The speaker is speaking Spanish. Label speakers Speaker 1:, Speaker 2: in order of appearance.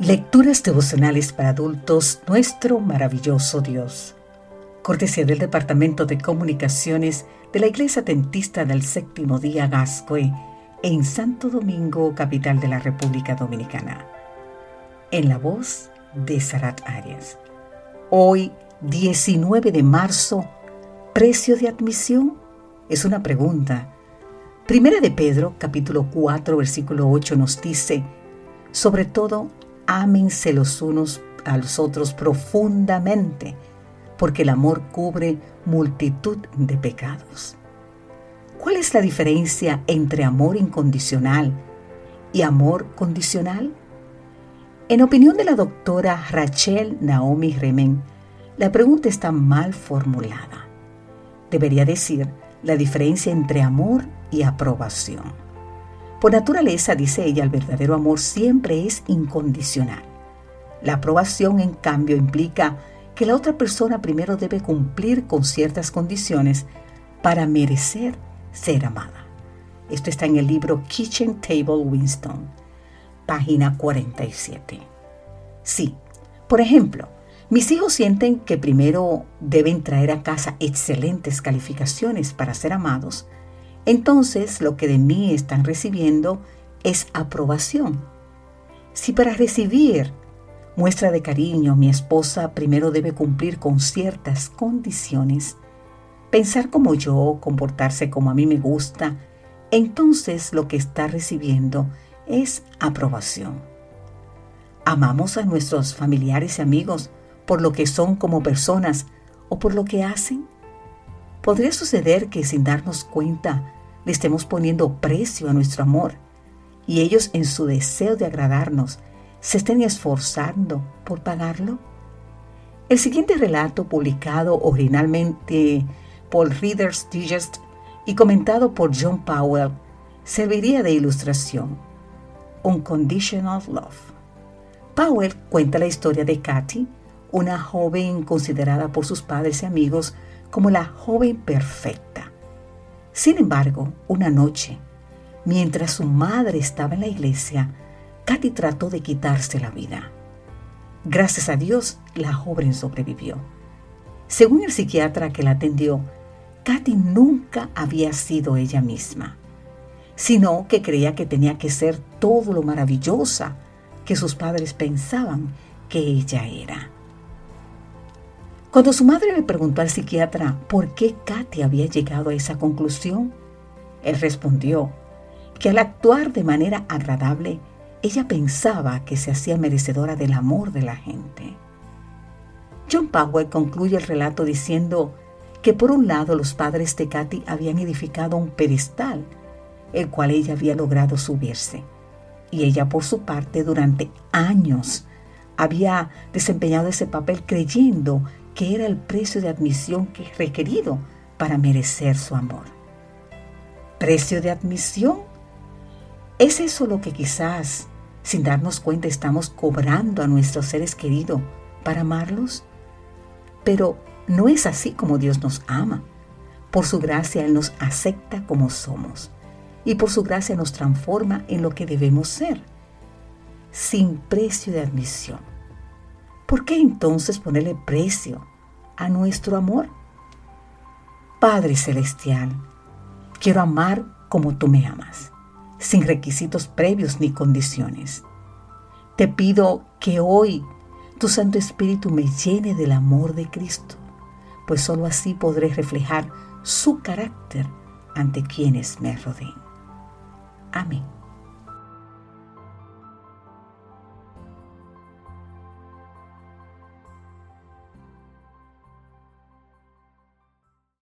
Speaker 1: Lecturas devocionales para adultos, nuestro maravilloso Dios. Cortesía del Departamento de Comunicaciones de la Iglesia Dentista del Séptimo Día Gascue, en Santo Domingo, capital de la República Dominicana. En la voz de Sarat Arias. Hoy, 19 de marzo, ¿precio de admisión? Es una pregunta. Primera de Pedro, capítulo 4, versículo 8 nos dice, sobre todo, ámense los unos a los otros profundamente, porque el amor cubre multitud de pecados. ¿Cuál es la diferencia entre amor incondicional y amor condicional? En opinión de la doctora Rachel Naomi Remen, la pregunta está mal formulada. Debería decir la diferencia entre amor y aprobación. Por naturaleza, dice ella, el verdadero amor siempre es incondicional. La aprobación, en cambio, implica que la otra persona primero debe cumplir con ciertas condiciones para merecer ser amada. Esto está en el libro Kitchen Table Winston, página 47. Sí, por ejemplo, mis hijos sienten que primero deben traer a casa excelentes calificaciones para ser amados entonces lo que de mí están recibiendo es aprobación. Si para recibir muestra de cariño mi esposa primero debe cumplir con ciertas condiciones, pensar como yo, comportarse como a mí me gusta, entonces lo que está recibiendo es aprobación. Amamos a nuestros familiares y amigos por lo que son como personas o por lo que hacen. Podría suceder que sin darnos cuenta le estemos poniendo precio a nuestro amor y ellos en su deseo de agradarnos se estén esforzando por pagarlo? El siguiente relato, publicado originalmente por Reader's Digest y comentado por John Powell, serviría de ilustración. Unconditional Love. Powell cuenta la historia de Katy, una joven considerada por sus padres y amigos como la joven perfecta. Sin embargo, una noche, mientras su madre estaba en la iglesia, Katy trató de quitarse la vida. Gracias a Dios, la joven sobrevivió. Según el psiquiatra que la atendió, Katy nunca había sido ella misma, sino que creía que tenía que ser todo lo maravillosa que sus padres pensaban que ella era. Cuando su madre le preguntó al psiquiatra por qué Katy había llegado a esa conclusión, él respondió que al actuar de manera agradable, ella pensaba que se hacía merecedora del amor de la gente. John Powell concluye el relato diciendo que por un lado los padres de Katy habían edificado un pedestal, el cual ella había logrado subirse, y ella por su parte durante años había desempeñado ese papel creyendo que era el precio de admisión que requerido para merecer su amor. ¿Precio de admisión? ¿Es eso lo que quizás, sin darnos cuenta, estamos cobrando a nuestros seres queridos para amarlos? Pero no es así como Dios nos ama. Por su gracia Él nos acepta como somos y por su gracia nos transforma en lo que debemos ser, sin precio de admisión. ¿Por qué entonces ponerle precio a nuestro amor? Padre Celestial, quiero amar como tú me amas, sin requisitos previos ni condiciones. Te pido que hoy tu Santo Espíritu me llene del amor de Cristo, pues sólo así podré reflejar su carácter ante quienes me rodeen. Amén.